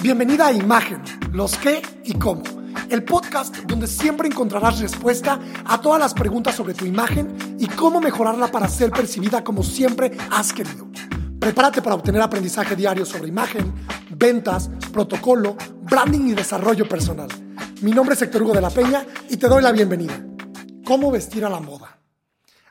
Bienvenida a Imagen, los qué y cómo. El podcast donde siempre encontrarás respuesta a todas las preguntas sobre tu imagen y cómo mejorarla para ser percibida como siempre has querido. Prepárate para obtener aprendizaje diario sobre imagen, ventas, protocolo, branding y desarrollo personal. Mi nombre es Héctor Hugo de la Peña y te doy la bienvenida. ¿Cómo vestir a la moda?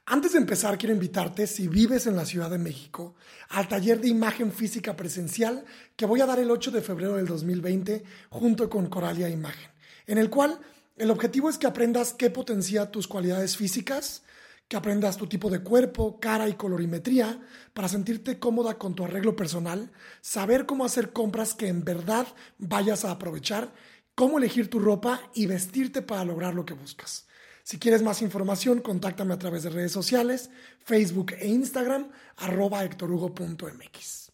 Antes de empezar, quiero invitarte, si vives en la Ciudad de México, al taller de imagen física presencial que voy a dar el 8 de febrero del 2020 junto con Coralia Imagen, en el cual el objetivo es que aprendas qué potencia tus cualidades físicas, que aprendas tu tipo de cuerpo, cara y colorimetría para sentirte cómoda con tu arreglo personal, saber cómo hacer compras que en verdad vayas a aprovechar, cómo elegir tu ropa y vestirte para lograr lo que buscas. Si quieres más información, contáctame a través de redes sociales, Facebook e Instagram, arroba hectorhugo.mx.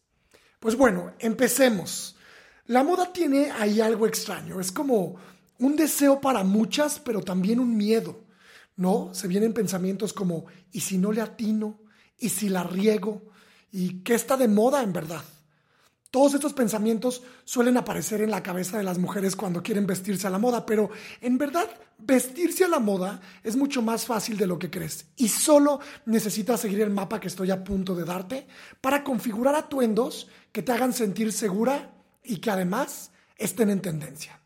Pues bueno, empecemos. La moda tiene ahí algo extraño, es como un deseo para muchas, pero también un miedo, ¿no? Se vienen pensamientos como, ¿y si no le atino? ¿Y si la riego? ¿Y qué está de moda en verdad? Todos estos pensamientos suelen aparecer en la cabeza de las mujeres cuando quieren vestirse a la moda, pero en verdad vestirse a la moda es mucho más fácil de lo que crees y solo necesitas seguir el mapa que estoy a punto de darte para configurar atuendos que te hagan sentir segura y que además estén en tendencia.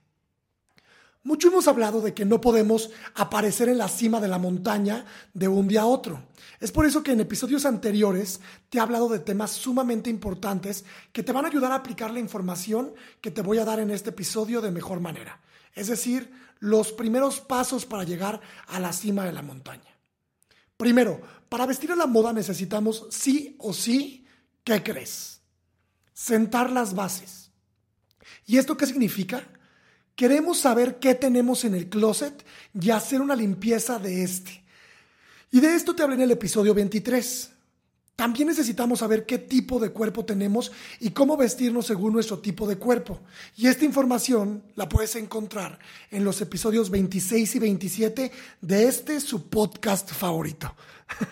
Mucho hemos hablado de que no podemos aparecer en la cima de la montaña de un día a otro. Es por eso que en episodios anteriores te he hablado de temas sumamente importantes que te van a ayudar a aplicar la información que te voy a dar en este episodio de mejor manera. Es decir, los primeros pasos para llegar a la cima de la montaña. Primero, para vestir a la moda necesitamos sí o sí, ¿qué crees? Sentar las bases. ¿Y esto qué significa? Queremos saber qué tenemos en el closet y hacer una limpieza de este. Y de esto te hablé en el episodio 23. También necesitamos saber qué tipo de cuerpo tenemos y cómo vestirnos según nuestro tipo de cuerpo. Y esta información la puedes encontrar en los episodios 26 y 27 de este su podcast favorito.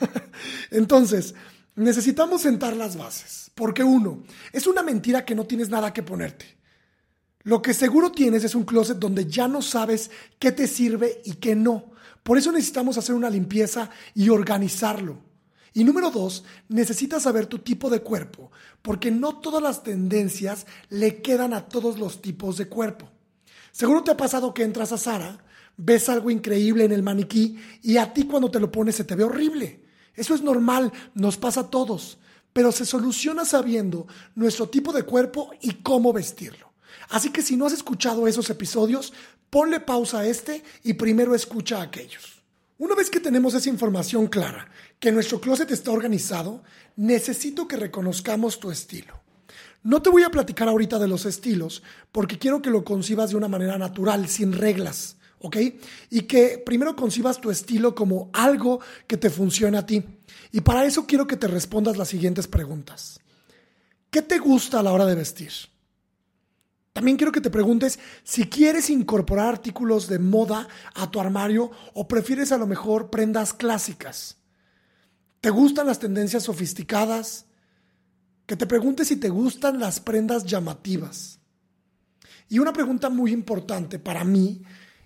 Entonces, necesitamos sentar las bases. Porque uno, es una mentira que no tienes nada que ponerte. Lo que seguro tienes es un closet donde ya no sabes qué te sirve y qué no. Por eso necesitamos hacer una limpieza y organizarlo. Y número dos, necesitas saber tu tipo de cuerpo, porque no todas las tendencias le quedan a todos los tipos de cuerpo. Seguro te ha pasado que entras a Sara, ves algo increíble en el maniquí y a ti cuando te lo pones se te ve horrible. Eso es normal, nos pasa a todos, pero se soluciona sabiendo nuestro tipo de cuerpo y cómo vestirlo. Así que si no has escuchado esos episodios, ponle pausa a este y primero escucha aquellos. Una vez que tenemos esa información clara, que nuestro closet está organizado, necesito que reconozcamos tu estilo. No te voy a platicar ahorita de los estilos, porque quiero que lo concibas de una manera natural, sin reglas, ¿ok? Y que primero concibas tu estilo como algo que te funcione a ti. Y para eso quiero que te respondas las siguientes preguntas. ¿Qué te gusta a la hora de vestir? También quiero que te preguntes si quieres incorporar artículos de moda a tu armario o prefieres a lo mejor prendas clásicas. ¿Te gustan las tendencias sofisticadas? Que te preguntes si te gustan las prendas llamativas. Y una pregunta muy importante para mí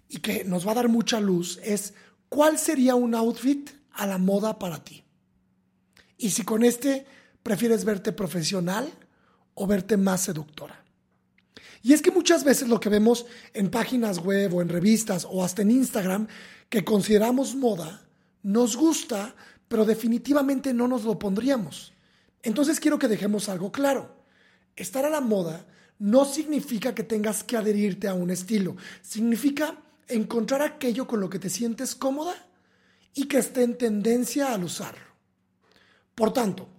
y que nos va a dar mucha luz es ¿cuál sería un outfit a la moda para ti? Y si con este prefieres verte profesional o verte más seductora. Y es que muchas veces lo que vemos en páginas web o en revistas o hasta en Instagram que consideramos moda, nos gusta, pero definitivamente no nos lo pondríamos. Entonces quiero que dejemos algo claro. Estar a la moda no significa que tengas que adherirte a un estilo. Significa encontrar aquello con lo que te sientes cómoda y que esté en tendencia al usarlo. Por tanto,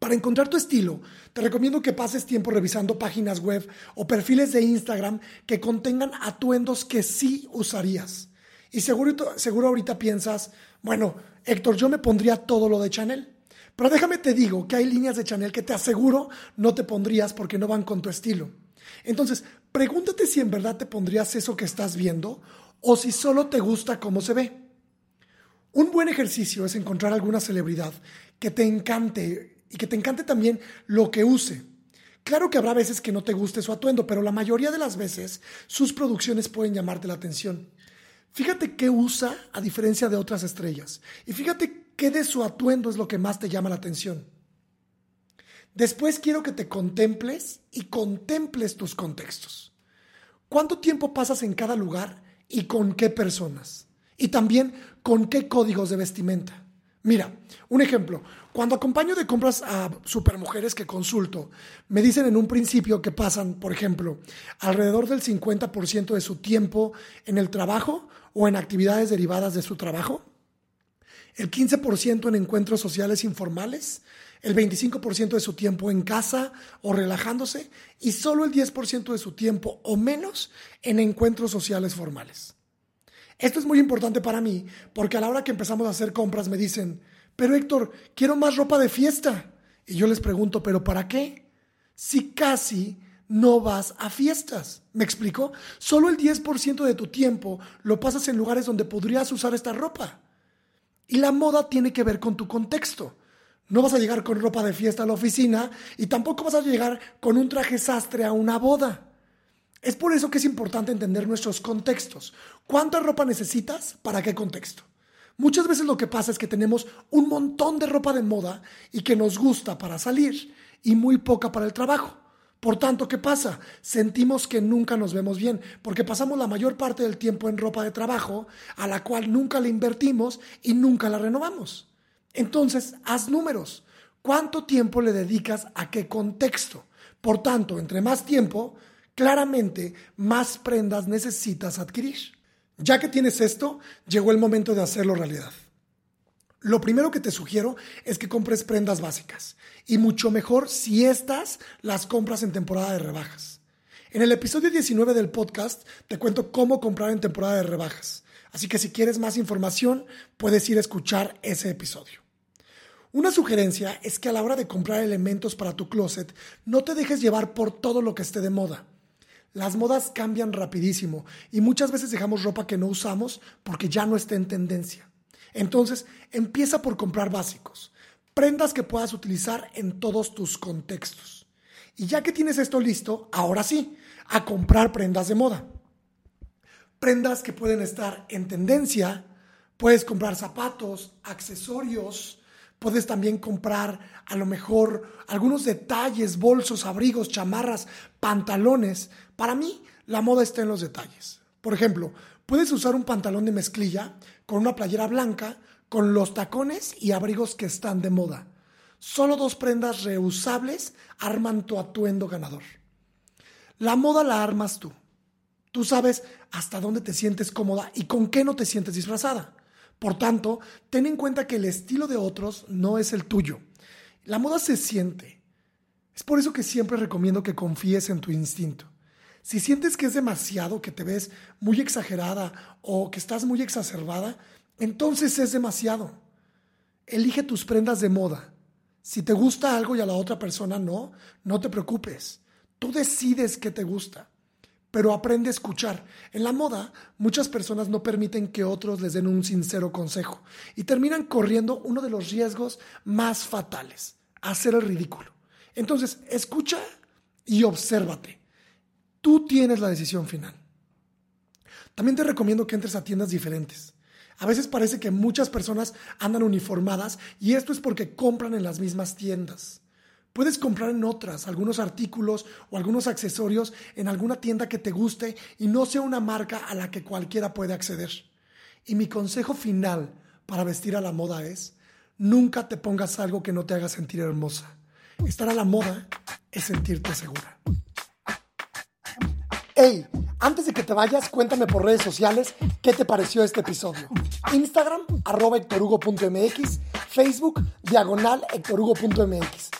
para encontrar tu estilo, te recomiendo que pases tiempo revisando páginas web o perfiles de Instagram que contengan atuendos que sí usarías. Y seguro, seguro ahorita piensas, bueno, Héctor, yo me pondría todo lo de Chanel. Pero déjame te digo que hay líneas de Chanel que te aseguro no te pondrías porque no van con tu estilo. Entonces, pregúntate si en verdad te pondrías eso que estás viendo o si solo te gusta cómo se ve. Un buen ejercicio es encontrar alguna celebridad que te encante y que te encante también lo que use. Claro que habrá veces que no te guste su atuendo, pero la mayoría de las veces sus producciones pueden llamarte la atención. Fíjate qué usa a diferencia de otras estrellas. Y fíjate qué de su atuendo es lo que más te llama la atención. Después quiero que te contemples y contemples tus contextos. ¿Cuánto tiempo pasas en cada lugar y con qué personas? Y también con qué códigos de vestimenta. Mira, un ejemplo. Cuando acompaño de compras a supermujeres que consulto, me dicen en un principio que pasan, por ejemplo, alrededor del 50% de su tiempo en el trabajo o en actividades derivadas de su trabajo, el 15% en encuentros sociales informales, el 25% de su tiempo en casa o relajándose y solo el 10% de su tiempo o menos en encuentros sociales formales. Esto es muy importante para mí porque a la hora que empezamos a hacer compras me dicen, pero Héctor, quiero más ropa de fiesta. Y yo les pregunto, ¿pero para qué? Si casi no vas a fiestas. ¿Me explico? Solo el 10% de tu tiempo lo pasas en lugares donde podrías usar esta ropa. Y la moda tiene que ver con tu contexto. No vas a llegar con ropa de fiesta a la oficina y tampoco vas a llegar con un traje sastre a una boda. Es por eso que es importante entender nuestros contextos. ¿Cuánta ropa necesitas? ¿Para qué contexto? Muchas veces lo que pasa es que tenemos un montón de ropa de moda y que nos gusta para salir y muy poca para el trabajo. Por tanto, ¿qué pasa? Sentimos que nunca nos vemos bien, porque pasamos la mayor parte del tiempo en ropa de trabajo, a la cual nunca le invertimos y nunca la renovamos. Entonces, haz números. ¿Cuánto tiempo le dedicas a qué contexto? Por tanto, entre más tiempo, claramente más prendas necesitas adquirir. Ya que tienes esto, llegó el momento de hacerlo realidad. Lo primero que te sugiero es que compres prendas básicas y mucho mejor si estas las compras en temporada de rebajas. En el episodio 19 del podcast te cuento cómo comprar en temporada de rebajas, así que si quieres más información puedes ir a escuchar ese episodio. Una sugerencia es que a la hora de comprar elementos para tu closet no te dejes llevar por todo lo que esté de moda. Las modas cambian rapidísimo y muchas veces dejamos ropa que no usamos porque ya no está en tendencia. Entonces, empieza por comprar básicos, prendas que puedas utilizar en todos tus contextos. Y ya que tienes esto listo, ahora sí, a comprar prendas de moda. Prendas que pueden estar en tendencia, puedes comprar zapatos, accesorios, Puedes también comprar a lo mejor algunos detalles, bolsos, abrigos, chamarras, pantalones. Para mí, la moda está en los detalles. Por ejemplo, puedes usar un pantalón de mezclilla con una playera blanca, con los tacones y abrigos que están de moda. Solo dos prendas reusables arman tu atuendo ganador. La moda la armas tú. Tú sabes hasta dónde te sientes cómoda y con qué no te sientes disfrazada. Por tanto, ten en cuenta que el estilo de otros no es el tuyo. La moda se siente. Es por eso que siempre recomiendo que confíes en tu instinto. Si sientes que es demasiado, que te ves muy exagerada o que estás muy exacerbada, entonces es demasiado. Elige tus prendas de moda. Si te gusta algo y a la otra persona no, no te preocupes. Tú decides qué te gusta pero aprende a escuchar. En la moda, muchas personas no permiten que otros les den un sincero consejo y terminan corriendo uno de los riesgos más fatales, hacer el ridículo. Entonces, escucha y obsérvate. Tú tienes la decisión final. También te recomiendo que entres a tiendas diferentes. A veces parece que muchas personas andan uniformadas y esto es porque compran en las mismas tiendas. Puedes comprar en otras algunos artículos o algunos accesorios en alguna tienda que te guste y no sea una marca a la que cualquiera puede acceder. Y mi consejo final para vestir a la moda es, nunca te pongas algo que no te haga sentir hermosa. Estar a la moda es sentirte segura. Hey, antes de que te vayas, cuéntame por redes sociales qué te pareció este episodio. Instagram, arroba hectorugo.mx, Facebook, diagonal hectorugo.mx.